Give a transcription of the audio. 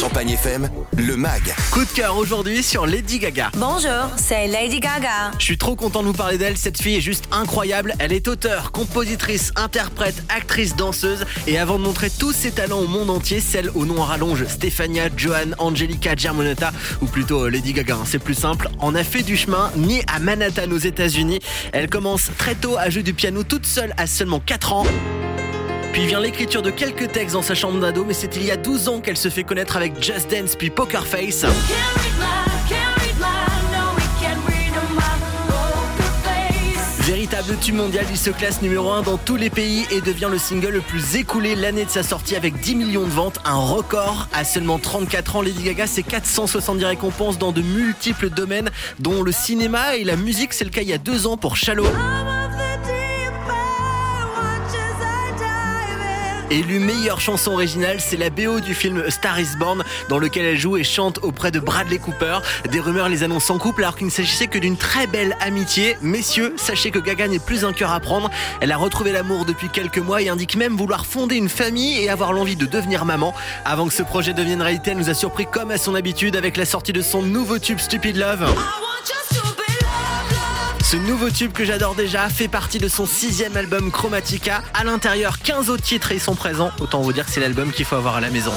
Champagne FM, le MAG. Coup de cœur aujourd'hui sur Lady Gaga. Bonjour, c'est Lady Gaga. Je suis trop content de vous parler d'elle. Cette fille est juste incroyable. Elle est auteure, compositrice, interprète, actrice, danseuse. Et avant de montrer tous ses talents au monde entier, celle au nom à rallonge Stefania, Joan, Angelica, Germanata, ou plutôt euh, Lady Gaga, hein, c'est plus simple, en a fait du chemin, née à Manhattan aux États-Unis. Elle commence très tôt à jouer du piano toute seule à seulement 4 ans. Puis vient l'écriture de quelques textes dans sa chambre d'ado, mais c'est il y a 12 ans qu'elle se fait connaître avec Just Dance puis Poker Face. Véritable tube mondial, il se classe numéro 1 dans tous les pays et devient le single le plus écoulé l'année de sa sortie avec 10 millions de ventes, un record. À seulement 34 ans, Lady Gaga, c'est 470 récompenses dans de multiples domaines, dont le cinéma et la musique. C'est le cas il y a deux ans pour Shallow. Élue meilleure chanson originale, c'est la BO du film Star is Born, dans lequel elle joue et chante auprès de Bradley Cooper. Des rumeurs les annoncent en couple alors qu'il ne s'agissait que d'une très belle amitié. Messieurs, sachez que Gaga n'est plus un cœur à prendre. Elle a retrouvé l'amour depuis quelques mois et indique même vouloir fonder une famille et avoir l'envie de devenir maman. Avant que ce projet devienne réalité, elle nous a surpris comme à son habitude avec la sortie de son nouveau tube Stupid Love. Ce nouveau tube que j'adore déjà fait partie de son sixième album Chromatica. À l'intérieur, 15 autres titres y sont présents. Autant vous dire que c'est l'album qu'il faut avoir à la maison.